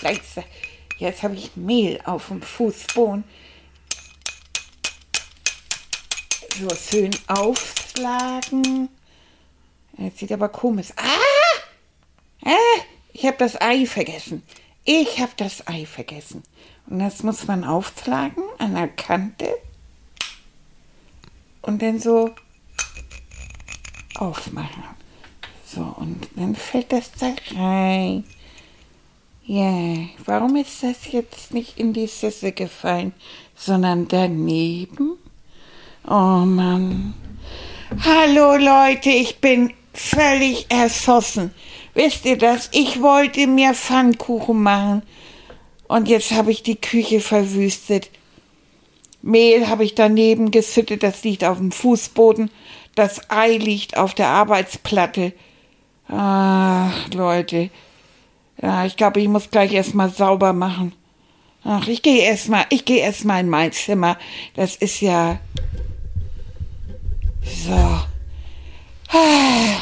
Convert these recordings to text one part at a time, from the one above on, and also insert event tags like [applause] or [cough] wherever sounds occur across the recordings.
Seidenkleister. Jetzt habe ich Mehl auf dem Fußboden. So schön aufschlagen. Jetzt sieht aber komisch. Ah! Ah! Ich habe das Ei vergessen. Ich habe das Ei vergessen. Und das muss man aufschlagen an der Kante. Und dann so aufmachen. So, und dann fällt das da rein. Ja, warum ist das jetzt nicht in die Sisse gefallen, sondern daneben? Oh Mann. Hallo Leute, ich bin völlig erschossen. Wisst ihr das? Ich wollte mir Pfannkuchen machen und jetzt habe ich die Küche verwüstet. Mehl habe ich daneben geschüttet, das liegt auf dem Fußboden. Das Ei liegt auf der Arbeitsplatte. Ach, Leute. Ja, ich glaube, ich muss gleich erstmal sauber machen. Ach, ich gehe erstmal, ich gehe erstmal in mein Zimmer. Das ist ja so. Ah.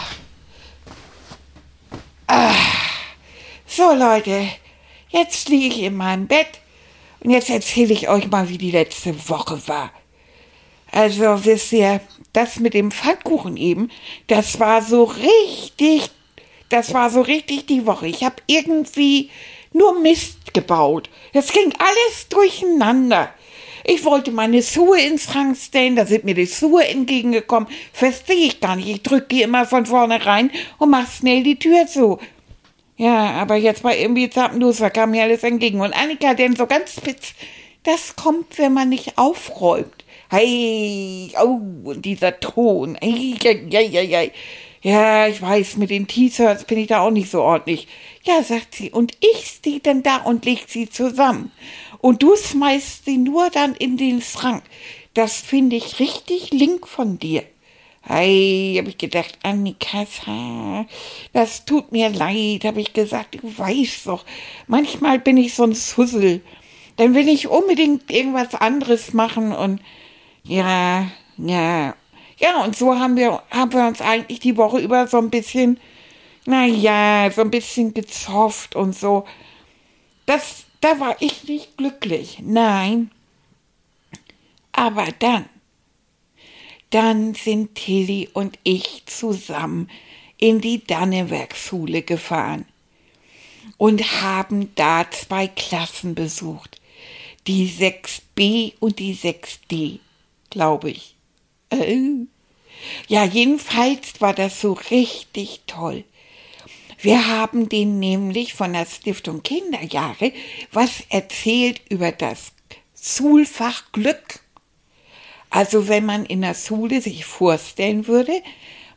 Ah. So, Leute. Jetzt liege ich in meinem Bett und jetzt erzähle ich euch mal, wie die letzte Woche war. Also, wisst ihr, das mit dem Pfannkuchen eben, das war so richtig, das war so richtig die Woche. Ich habe irgendwie nur Mist gebaut. Es ging alles durcheinander. Ich wollte meine Schuhe ins Schrank stellen, da sind mir die Schuhe entgegengekommen. Verstehe ich gar nicht. Ich drücke die immer von vorne rein und mach schnell die Tür zu. Ja, aber jetzt war irgendwie Zappenlos, da kam mir alles entgegen. Und Annika denn so ganz spitz, das kommt, wenn man nicht aufräumt. Hey, oh, und dieser Ton. Hey, ja, ja, ja, ja, ich weiß, mit den T-Shirts bin ich da auch nicht so ordentlich. Ja, sagt sie, und ich stehe dann da und leg sie zusammen. Und du schmeißt sie nur dann in den Schrank. Das finde ich richtig link von dir. Ei, hab ich gedacht, Annika, das tut mir leid, hab ich gesagt, du weißt doch, manchmal bin ich so ein Sussel. Dann will ich unbedingt irgendwas anderes machen und ja, ja. Ja, und so haben wir, haben wir uns eigentlich die Woche über so ein bisschen, na ja, so ein bisschen gezofft und so. Das, da war ich nicht glücklich. Nein. Aber dann, dann sind Tilly und ich zusammen in die Dannewerkschule gefahren und haben da zwei Klassen besucht. Die 6b und die 6d, glaube ich. Äh. Ja, jedenfalls war das so richtig toll. Wir haben denen nämlich von der Stiftung Kinderjahre was erzählt über das Schulfach Glück. Also wenn man in der Schule sich vorstellen würde,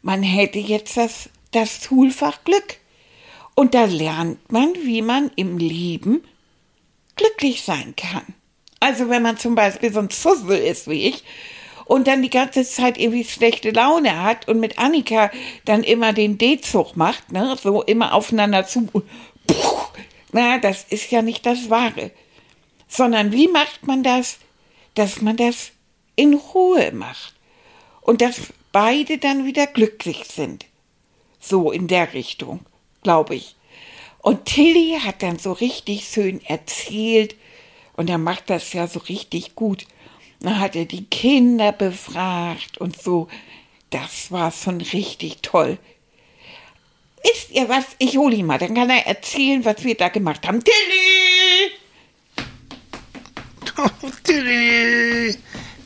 man hätte jetzt das, das Schulfach Glück. Und da lernt man, wie man im Leben glücklich sein kann. Also wenn man zum Beispiel so ein Zussel ist wie ich und dann die ganze Zeit irgendwie schlechte Laune hat und mit Annika dann immer den D-Zug macht, ne, so immer aufeinander zu. Puh, na, das ist ja nicht das Wahre. Sondern wie macht man das, dass man das in Ruhe macht und dass beide dann wieder glücklich sind. So in der Richtung, glaube ich. Und Tilly hat dann so richtig schön erzählt und er macht das ja so richtig gut. Dann hat er die Kinder befragt und so. Das war schon richtig toll. Wisst ihr was? Ich hole ihn mal, dann kann er erzählen, was wir da gemacht haben. Tilly! [laughs] Tilly!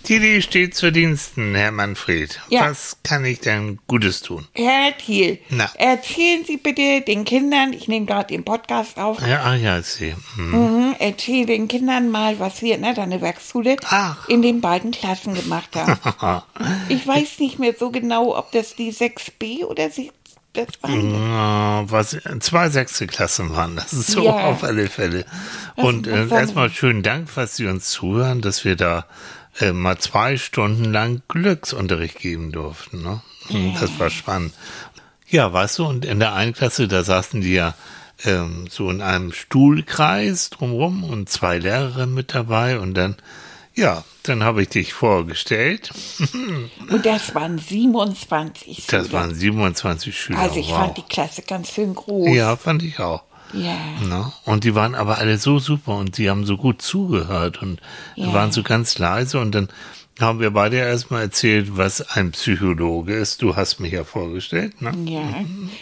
Tilly steht zu Diensten, Herr Manfred. Ja. Was kann ich denn Gutes tun? Herr Thiel, Na. erzählen Sie bitte den Kindern, ich nehme gerade den Podcast auf, Ja, ah, ja, Sie. Hm. mhm, erzähl den Kindern mal, was wir in der Dannewerkschule in den beiden Klassen gemacht haben. [laughs] ich weiß nicht mehr so genau, ob das die 6b oder das waren Ja, was, zwei sechste Klassen waren das, [laughs] so Ja. auf alle Fälle. Und äh, erstmal schönen Dank, dass Sie uns zuhören, dass wir da äh, mal zwei Stunden lang Glücksunterricht geben durften. Ne? Das war spannend. Ja, weißt du, und in der einen Klasse, da saßen die ja ähm, so in einem Stuhlkreis drumrum und zwei Lehrerinnen mit dabei und dann, ja, dann habe ich dich vorgestellt. [laughs] Und das waren 27 Das Schüler. waren 27 Schüler. Also ich wow. fand die Klasse ganz schön groß. Ja, fand ich auch. Ja. Ne? Und die waren aber alle so super und die haben so gut zugehört und Ja. waren so ganz leise und dann haben wir beide erstmal erzählt, was ein Psychologe ist. Du hast mich ja vorgestellt, ne? Ja,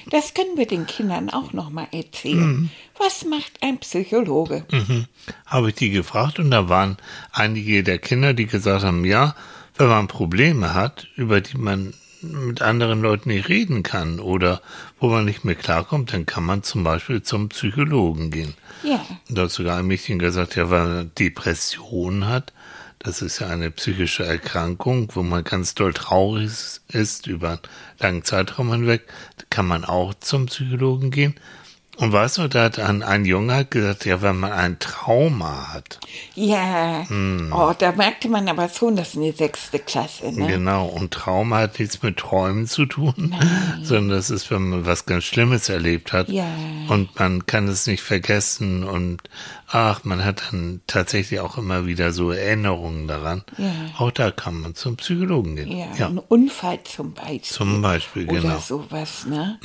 das können wir den Kindern auch noch mal erzählen. Was macht ein Psychologe? Mhm. Habe ich die gefragt und da waren einige der Kinder, die gesagt haben, ja, wenn man Probleme hat, über die man mit anderen Leuten nicht reden kann oder wo man nicht mehr klarkommt, dann kann man zum Beispiel zum Psychologen gehen. Ja, Da hat sogar ein Mädchen gesagt, ja, weil man Depression hat. Das ist ja eine psychische Erkrankung, wo man ganz doll traurig ist über einen langen Zeitraum hinweg. Da kann man auch zum Psychologen gehen. Und weißt du, da hat ein, ein Junge hat gesagt, ja, wenn man ein Trauma hat. ja. Oh, da merkte man aber schon, das ist eine sechste Klasse. Ne? Genau. Und Trauma hat nichts mit Träumen zu tun, [laughs] sondern das ist, wenn man was ganz Schlimmes erlebt hat. Ja. Und man kann es nicht vergessen und ach, man hat dann tatsächlich auch immer wieder so Erinnerungen daran. Ja. Auch da kann man zum Psychologen gehen. Ja, Ja, ein Unfall zum Beispiel. zum Beispiel, Oder genau. sowas, ne?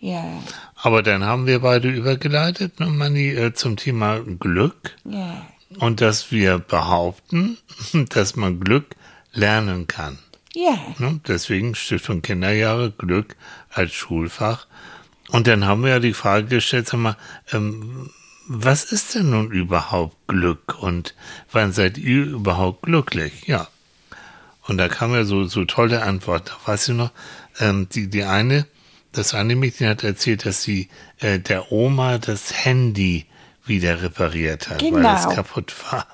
Ja, Aber dann haben wir beide übergeleitet, ne, Manni, äh, zum Thema Glück ja, und dass wir behaupten, [laughs] dass man Glück lernen kann. ja. Ne? Deswegen Stiftung Kinderjahre, Glück als Schulfach. Und dann haben wir ja die Frage gestellt, sag mal, ähm, was ist denn nun überhaupt Glück und wann seid ihr überhaupt glücklich? Ja. Und da kam ja so, so tolle Antwort. Da weiß ich noch, ähm, die, die eine, das eine Mädchen hat erzählt, dass sie äh, der Oma das Handy wieder repariert hat, weil Genau. es kaputt war.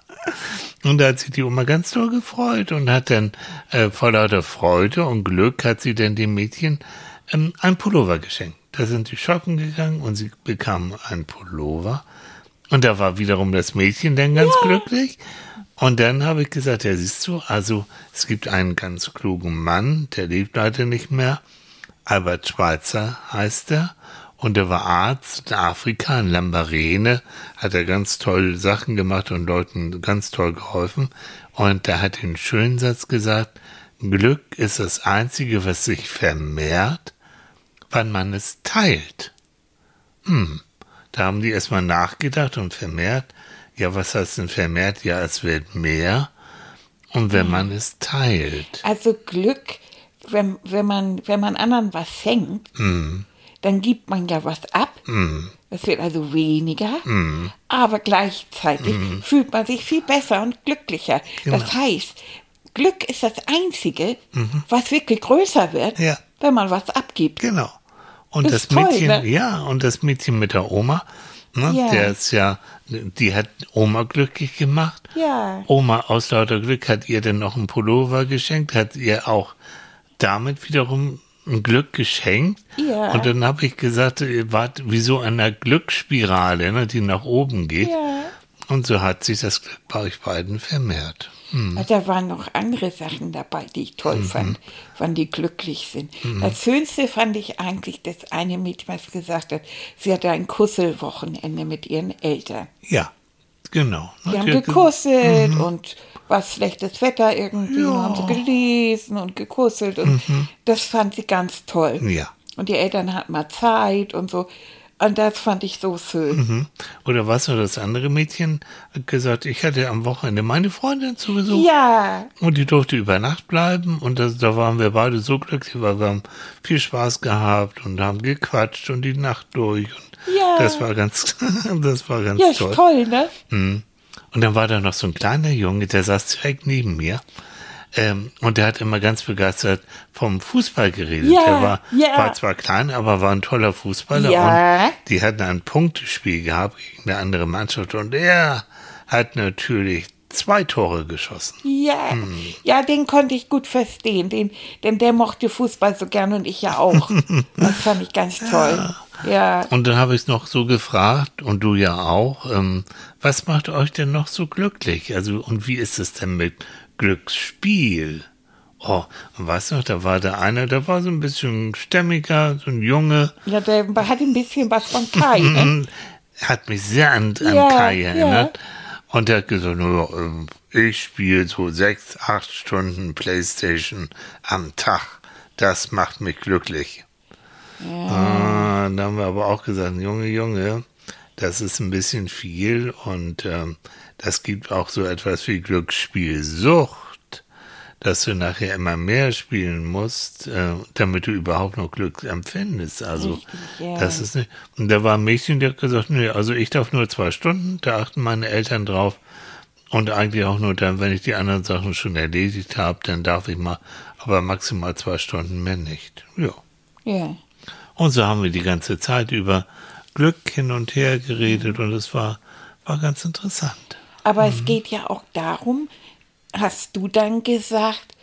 Und da hat sich die Oma ganz doll gefreut und hat dann äh, vor lauter Freude und Glück hat sie dann dem Mädchen ähm, ein Pullover geschenkt. Da sind sie shoppen gegangen und sie bekam einen Pullover. Und da war wiederum das Mädchen dann ganz glücklich. Und dann habe ich gesagt, ja siehst du, also es gibt einen ganz klugen Mann, der lebt leider nicht mehr. Albert Schweitzer heißt er. Und er war Arzt in Afrika, in Lambarene, hat er ganz toll Sachen gemacht und Leuten ganz toll geholfen. Und da hat er einen schönen Satz gesagt, Glück ist das Einzige, was sich vermehrt, wann man es teilt. Hm, da haben die erstmal nachgedacht und vermehrt. Ja, was heißt denn vermehrt? Ja, es wird mehr. Und wenn man es teilt. Also Glück, wenn, wenn, man, wenn man anderen was schenkt, Hm. dann gibt man ja was ab. Es wird also weniger, aber gleichzeitig fühlt man sich viel besser und glücklicher. Das Genau. heißt, Glück ist das Einzige, was wirklich größer wird, Ja. wenn man was abgibt. Genau. Und Das das, toll, Mädchen, ne? ja, und das Mädchen mit der Oma, ne, Ja. der ist ja, die hat Oma glücklich gemacht. Ja. Oma aus lauter Glück hat ihr dann noch einen Pullover geschenkt, hat ihr auch damit wiederum ein Glück geschenkt. Ja. Und dann habe ich gesagt, ihr wart wie so einer Glücksspirale, ne, die nach oben geht. Ja. Und so hat sich das Glück bei euch beiden vermehrt. Also Da waren noch andere Sachen dabei, die ich toll fand, wann die glücklich sind. Das Schönste fand ich eigentlich, dass eine Mädchen was gesagt hat, sie hatte ein Kusselwochenende mit ihren Eltern. Ja, genau. Die haben Die gekusselt und war schlechtes Wetter irgendwie, Ja. haben sie gelesen und gekusselt und das fand sie ganz toll. Ja. Und die Eltern hatten mal Zeit und so. Und das fand ich so schön. Mhm. Oder was war das andere Mädchen hat gesagt, ich hatte am Wochenende meine Freundin zu Besuch Ja, und die durfte über Nacht bleiben und das, da waren wir beide so glücklich, weil wir haben viel Spaß gehabt und haben gequatscht und die Nacht durch und Ja. das war ganz, [laughs] das war ganz ja, toll. toll, ne? Mhm. Und dann war da noch so ein kleiner Junge, der saß direkt neben mir. Ähm, und der hat immer ganz begeistert vom Fußball geredet. Ja, der war, ja. war zwar klein, aber war ein toller Fußballer. Ja. Und die hatten ein Punktespiel gehabt gegen eine andere Mannschaft. Und er hat natürlich zwei Tore geschossen. Ja, Hm. ja, den konnte ich gut verstehen, den, denn der mochte Fußball so gern und ich ja auch. [laughs] das fand ich ganz toll. Ja, Und dann habe ich noch so gefragt, und du ja auch, ähm, was macht euch denn noch so glücklich? Also, und wie ist es denn mit Glücksspiel? Oh, weißt du noch, da war der eine, der war so ein bisschen stämmiger, so ein Junge, ja, der hat ein bisschen was von Kai. Ne? [laughs] Hat mich sehr an, an Ja, Kai ja. Und er hat gesagt, "Ja, ähm, ich spiele so sechs, acht Stunden Playstation am Tag. Das macht mich glücklich. Ah, dann haben wir aber auch gesagt, Junge, Junge, das ist ein bisschen viel und ähm, das gibt auch so etwas wie Glücksspielsucht, dass du nachher immer mehr spielen musst, äh, damit du überhaupt noch Glück empfindest. Also Richtig, ja. das ist nicht. Und da war ein Mädchen, die hat gesagt, nee, also ich darf nur zwei Stunden, da achten meine Eltern drauf. Und eigentlich auch nur dann, wenn ich die anderen Sachen schon erledigt habe, dann darf ich mal, aber maximal zwei Stunden mehr nicht. Ja. Ja. Und so haben wir die ganze Zeit über Glück hin und her geredet und es war, war ganz interessant. Aber Mhm. es geht ja auch darum, hast du dann gesagt,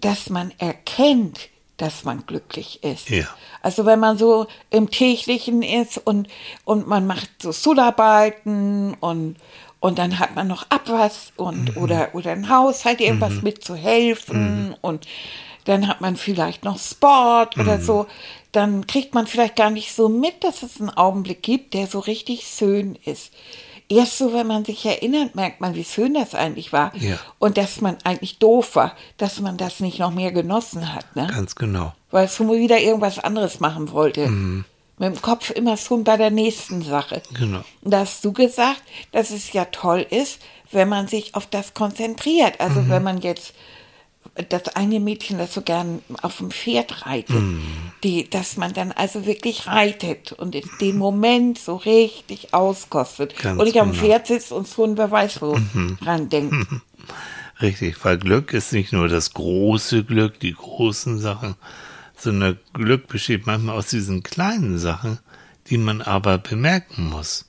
dass man erkennt, dass man glücklich ist. Ja. Also wenn man so im täglichen ist und, und man macht so Schularbeiten und, und dann hat man noch Abwas und Mhm. oder, oder ein Haushalt, irgendwas mitzuhelfen und dann hat man vielleicht noch Sport oder Mhm. so, dann kriegt man vielleicht gar nicht so mit, dass es einen Augenblick gibt, der so richtig schön ist. Erst so, wenn man sich erinnert, merkt man, wie schön das eigentlich war. Ja. Und dass man eigentlich doof war, dass man das nicht noch mehr genossen hat. Ne? Ganz genau. weil es schon wieder irgendwas anderes machen wollte. Mit dem Kopf immer schon bei der nächsten Sache. Genau. Und Da hast du gesagt, dass es ja toll ist, wenn man sich auf das konzentriert. Also wenn man jetzt das eine Mädchen, das so gern auf dem Pferd reitet, die, dass man dann also wirklich reitet und in den Moment so richtig auskostet. Ganz und ich am genau. Pferd sitze und schon wer weiß wo dran denkt. Richtig, weil Glück ist nicht nur das große Glück, die großen Sachen, sondern Glück besteht manchmal aus diesen kleinen Sachen, die man aber bemerken muss.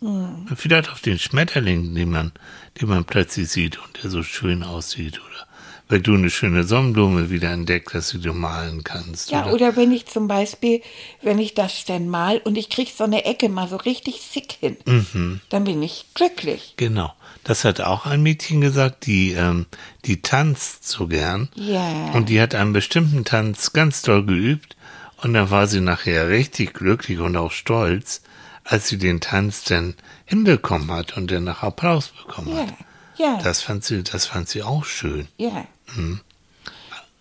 Vielleicht auf den Schmetterling, den man, den man plötzlich sieht und der so schön aussieht, oder wenn du eine schöne Sonnenblume wieder entdeckt hast, die du malen kannst. Ja, oder wenn ich zum Beispiel, wenn ich das denn mal und ich krieg so eine Ecke mal so richtig sick hin, Mhm. dann bin ich glücklich. Genau. Das hat auch ein Mädchen gesagt, die, ähm, die tanzt so gern. Ja. Und die hat einen bestimmten Tanz ganz doll geübt. Und dann war sie nachher richtig glücklich und auch stolz, als sie den Tanz dann hinbekommen hat und dann nach Applaus bekommen Ja, hat. ja, Das fand sie, das fand sie auch schön. ja.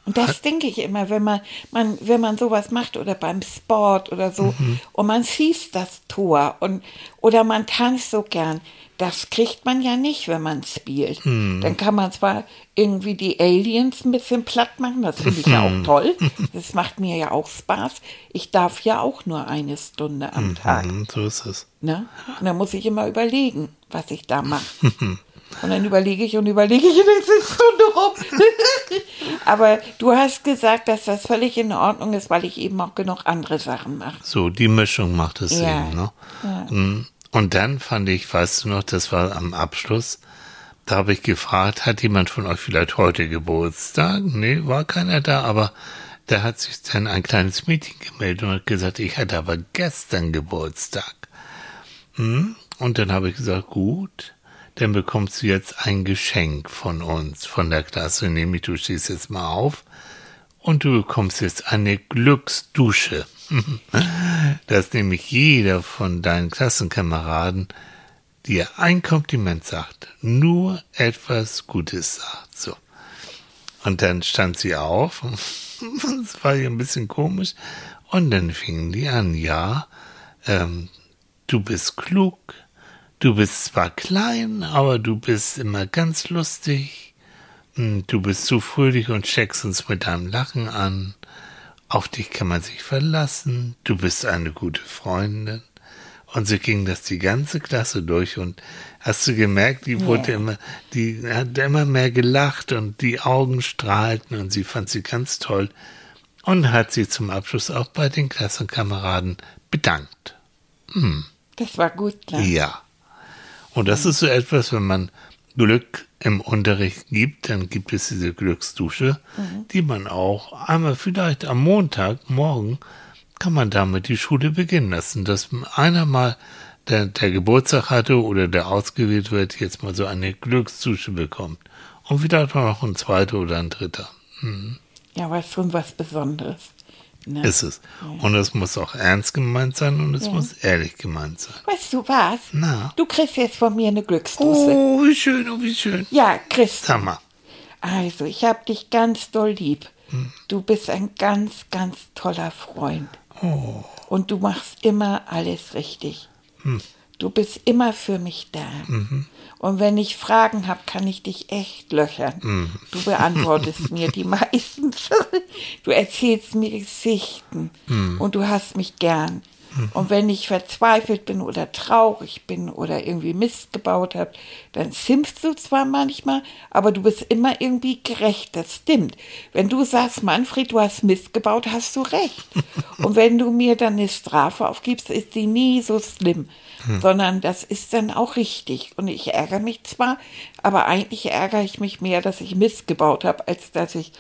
Und das denke ich immer, wenn man, man, wenn man sowas macht oder beim Sport oder so Mhm. und man schießt das Tor und oder man tanzt so gern, das kriegt man ja nicht, wenn man spielt. Mhm. Dann kann man zwar irgendwie die Aliens ein bisschen platt machen, das finde ich ja auch toll. [laughs] Das macht mir ja auch Spaß. Ich darf ja auch nur eine Stunde am Tag. Mhm, so ist es. Ne? Und dann muss ich immer überlegen, was ich da mache. [laughs] Und dann überlege ich und überlege ich und es ist Stunde rum. [laughs] Aber du hast gesagt, dass das völlig in Ordnung ist, weil ich eben auch genug andere Sachen mache. So, die Mischung macht es Ja. eben, ne? Mm. Und dann fand ich, weißt du noch, das war am Abschluss, da habe ich gefragt, hat jemand von euch vielleicht heute Geburtstag? Nee, war keiner da, aber da hat sich dann ein kleines Mädchen gemeldet und hat gesagt, ich hatte aber gestern Geburtstag. Hm? Und dann habe ich gesagt, gut, dann bekommst du jetzt ein Geschenk von uns, von der Klasse, nämlich du stehst jetzt mal auf und du bekommst jetzt eine Glücksdusche. [laughs] Dass nämlich jeder von deinen Klassenkameraden dir ein Kompliment sagt, nur etwas Gutes sagt. So. Und dann stand sie auf. [laughs] Das war ja ein bisschen komisch. Und dann fingen die an, ja, ähm, du bist klug, du bist zwar klein, aber du bist immer ganz lustig, Hm, du bist so fröhlich und steckst uns mit deinem Lachen an, auf dich kann man sich verlassen, du bist eine gute Freundin. Und so ging das die ganze Klasse durch und hast du gemerkt, die wurde immer, die hat immer mehr gelacht und die Augen strahlten und sie fand sie ganz toll und hat sie zum Abschluss auch bei den Klassenkameraden bedankt. Das war gut, ne? Ja. Und das ist so etwas, wenn man Glück im Unterricht gibt, dann gibt es diese Glücksdusche, die man auch einmal vielleicht am Montag, morgen, kann man damit die Schule beginnen lassen, dass einer mal der, der Geburtstag hatte oder der ausgewählt wird, jetzt mal so eine Glücksdusche bekommt. Und vielleicht auch noch ein zweiter oder ein dritter. Hm. Ja, aber schon was Besonderes. Ne? Ist es. Und es muss auch ernst gemeint sein und es Ja. muss ehrlich gemeint sein. Weißt du was? Na. Du kriegst jetzt von mir eine Glücksdusche. Oh, wie schön, oh, wie schön. Ja, Chris. Sag mal. Also, ich hab dich ganz doll lieb. Hm. Du bist ein ganz, ganz toller Freund. Oh. Und du machst immer alles richtig. Hm. Du bist immer für mich da. Mhm. Und wenn ich Fragen habe, kann ich dich echt löchern. Mhm. Du beantwortest mir die [laughs] meistens. Du erzählst mir Geschichten Mhm. und du hast mich gern. Und wenn ich verzweifelt bin oder traurig bin oder irgendwie Mist gebaut habe, dann schimpfst du zwar manchmal, aber du bist immer irgendwie gerecht. Das stimmt. Wenn du sagst, Manfred, du hast Mist gebaut, hast du recht. [laughs] Und wenn du mir dann eine Strafe aufgibst, ist die nie so schlimm, sondern das ist dann auch richtig. Und ich ärgere mich zwar, aber eigentlich ärgere ich mich mehr, dass ich Mist gebaut habe, als dass ich.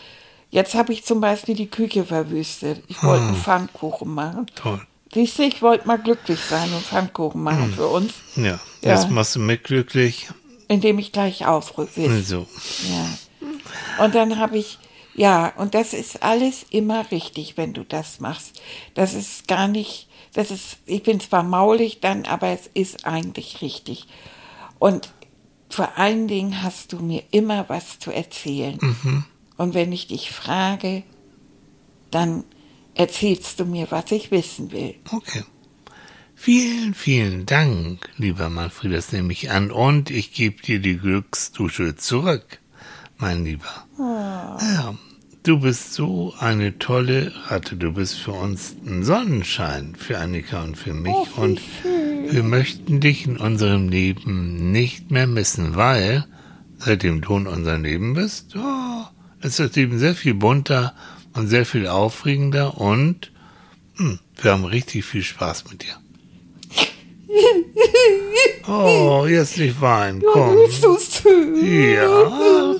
Jetzt habe ich zum Beispiel die Küche verwüstet. Ich wollte einen Pfannkuchen machen. Toll. Siehst du, ich wollte mal glücklich sein und Pfannkuchen machen für uns, Ja, Ja. jetzt machst du mich glücklich. indem ich gleich aufrücke. So. Ja. Und dann habe ich, ja, und das ist alles immer richtig, wenn du das machst. Das ist gar nicht, das ist, ich bin zwar maulig dann, aber es ist eigentlich richtig. Und vor allen Dingen hast du mir immer was zu erzählen. Und wenn ich dich frage, dann erzählst du mir, was ich wissen will. Okay. Vielen, vielen Dank, lieber Manfred, das nehme ich an. Und ich gebe dir die Glücksdusche zurück, mein Lieber. Ja, du bist so eine tolle Ratte. Du bist für uns ein Sonnenschein, für Annika und für mich. Oh, und schön. wir möchten dich in unserem Leben nicht mehr missen, weil seitdem du in unserem Leben bist, oh, ist das Leben sehr viel bunter und sehr viel aufregender und hm, wir haben richtig viel Spaß mit dir. [laughs] Oh, jetzt nicht weinen, komm. Du bist so schön. Ja,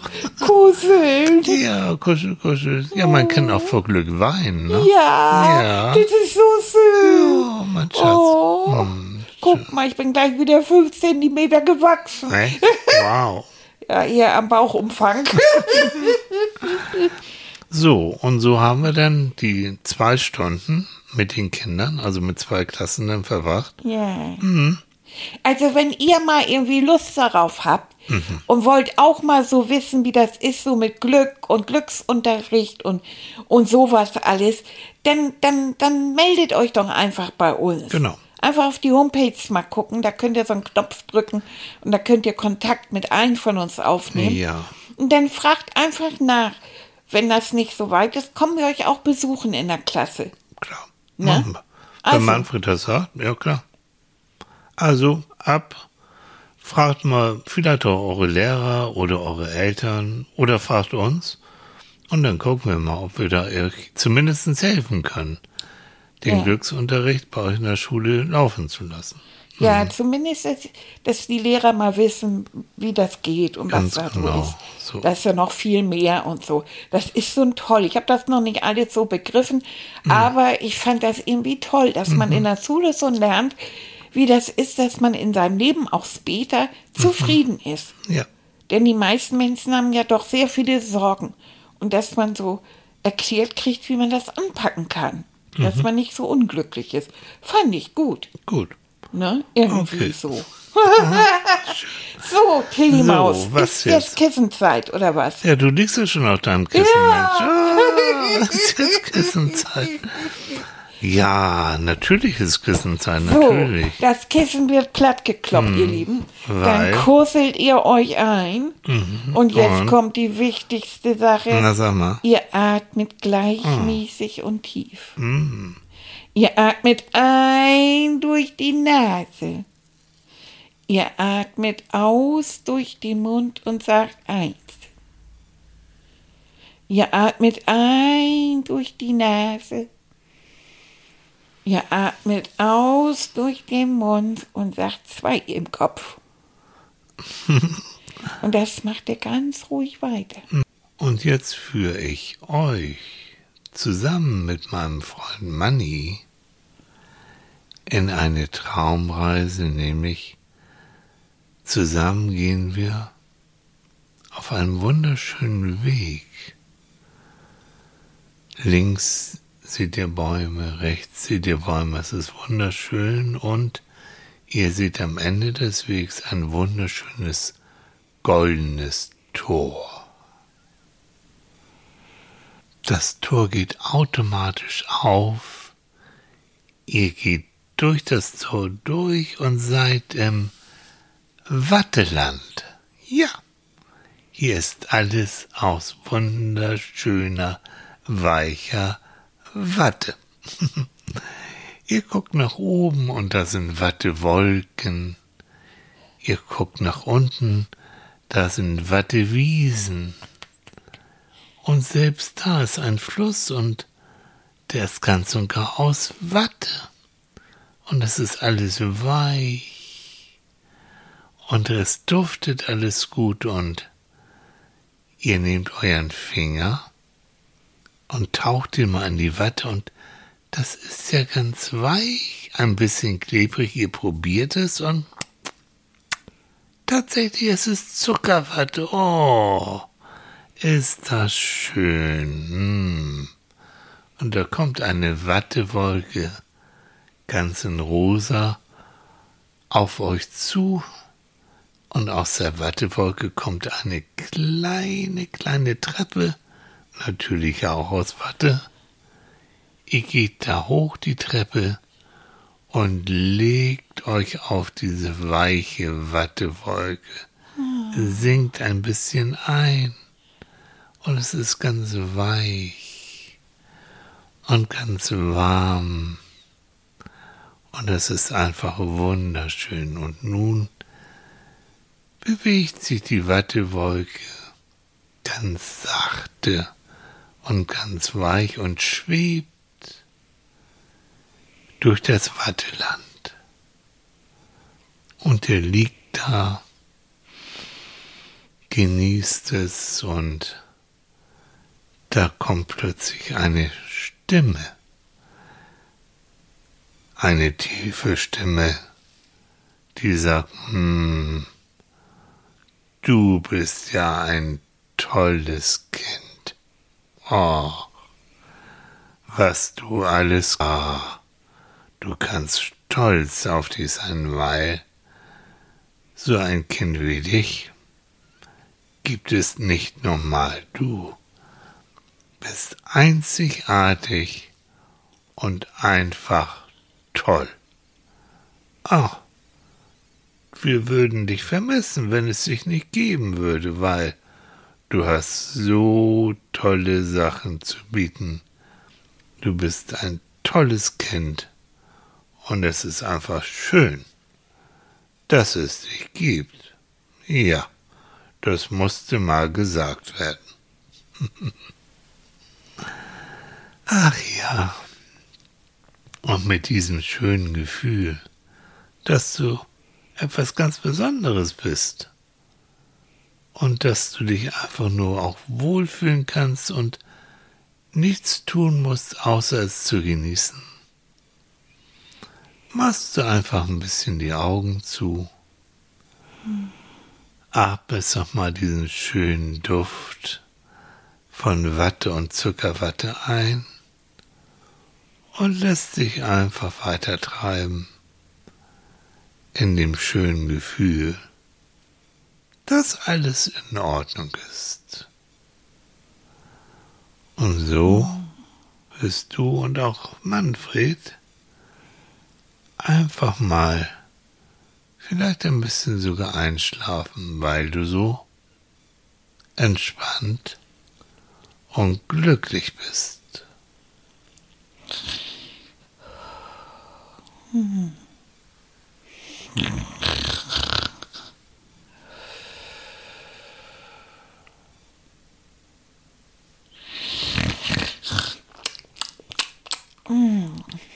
Kuscheln. ja, kuschel, kuschel. Ja, man kann auch vor Glück weinen, ne? Ja, Ja. das ist so schön. Oh, mein Schatz. Oh, Hm, guck mal, ich bin gleich wieder fünf Zentimeter gewachsen. echt? Wow. [laughs] Ja, eher am Bauchumfang. [laughs] So, und so haben wir dann die zwei Stunden mit den Kindern, also mit zwei Klassen dann verbracht. ja. Also wenn ihr mal irgendwie Lust darauf habt und wollt auch mal so wissen, wie das ist, so mit Glück und Glücksunterricht und, und sowas alles, dann, dann, dann meldet euch doch einfach bei uns. Genau. Einfach auf die Homepage mal gucken, da könnt ihr so einen Knopf drücken und da könnt ihr Kontakt mit allen von uns aufnehmen. Ja. Und dann fragt einfach nach. Wenn das nicht so weit ist, kommen wir euch auch besuchen in der Klasse. Klar. Ne? Wenn Also. Manfred das sagt, ja klar. Also, ab. Fragt mal vielleicht auch eure Lehrer oder eure Eltern oder fragt uns. Und dann gucken wir mal, ob wir da euch zumindest helfen können, den Ja. Glücksunterricht bei euch in der Schule laufen zu lassen. Ja, zumindest, dass, die Lehrer mal wissen, wie das geht und Ganz was da genau, so ist. so. Das ist ja noch viel mehr und so. Das ist so toll. Ich habe das noch nicht alles so begriffen, Mhm. aber ich fand das irgendwie toll, dass man in der Schule so lernt, wie das ist, dass man in seinem Leben auch später Mhm. zufrieden ist. Ja. Denn die meisten Menschen haben ja doch sehr viele Sorgen. Und dass man so erklärt kriegt, wie man das anpacken kann. Dass Mhm. man nicht so unglücklich ist. Fand ich gut. Gut. Ne? Irgendwie Okay. so. [laughs] so, Tilly So, Maus. was ist jetzt Kissenzeit, oder was? Ja, du liegst ja schon auf deinem Kissen, Ja. Mensch. Ah, [laughs] ist jetzt Kissenzeit. [laughs] Ja, natürlich ist Kissenzeit, So, natürlich. das Kissen wird platt gekloppt, ihr Lieben. weil? Dann kuschelt ihr euch ein. Und jetzt Und? kommt die wichtigste Sache. Na, sag mal. Ihr atmet gleichmäßig und tief. Mm. Ihr atmet ein durch die Nase. Ihr atmet aus durch den Mund und sagt eins. Ihr atmet ein durch die Nase. Ihr atmet aus durch den Mund und sagt zwei im Kopf. [laughs] Und das macht er ganz ruhig weiter. Und jetzt führe ich euch zusammen mit meinem Freund Manny in eine Traumreise, nämlich zusammen gehen wir auf einem wunderschönen Weg. Links seht ihr Bäume, rechts seht ihr Bäume, es ist wunderschön und ihr seht am Ende des Wegs ein wunderschönes goldenes Tor. Das Tor geht automatisch auf, ihr geht durch das Tor durch und seid im Watteland. Ja, hier ist alles aus wunderschöner, weicher Watte. Ihr guckt nach oben und da sind Wattewolken. Ihr guckt nach unten, da sind Wattewiesen. Und selbst da ist ein Fluss und der ist ganz und gar aus Watte. Und es ist alles weich. Und es duftet alles gut und ihr nehmt euren Finger und taucht ihn mal in die Watte und das ist ja ganz weich, ein bisschen klebrig, ihr probiert es und tatsächlich es ist Zuckerwatte. Oh, ist das schön. Hm. Und da kommt eine Wattewolke ganz in rosa auf euch zu und aus der Wattewolke kommt eine kleine, kleine Treppe, natürlich auch aus Watte. Ihr geht da hoch die Treppe und legt euch auf diese weiche Wattewolke, sinkt ein bisschen ein und es ist ganz weich und ganz warm. Und es ist einfach wunderschön. Und nun bewegt sich die Wattewolke ganz sachte und ganz weich und schwebt durch das Watteland. Und er liegt da, genießt es und da kommt plötzlich eine Stimme eine tiefe Stimme, die sagt, hm, du bist ja ein tolles Kind. Oh, was du alles, oh, du kannst stolz auf dich sein, weil so ein Kind wie dich gibt es nicht normal. Du bist einzigartig und einfach toll. Ach, wir würden dich vermissen, wenn es dich nicht geben würde, weil du hast so tolle Sachen zu bieten. Du bist ein tolles Kind und es ist einfach schön, dass es dich gibt. Ja, das musste mal gesagt werden. [laughs] Ach ja und mit diesem schönen Gefühl, dass du etwas ganz Besonderes bist und dass du dich einfach nur auch wohlfühlen kannst und nichts tun musst, außer es zu genießen. Machst du einfach ein bisschen die Augen zu. Atmest doch mal diesen schönen Duft von Watte und Zuckerwatte ein und lässt sich einfach weiter treiben in dem schönen Gefühl, dass alles in Ordnung ist. Und so wirst du und auch Manfred einfach mal vielleicht ein bisschen sogar einschlafen, weil du so entspannt und glücklich bist. Mm-hmm. Mm.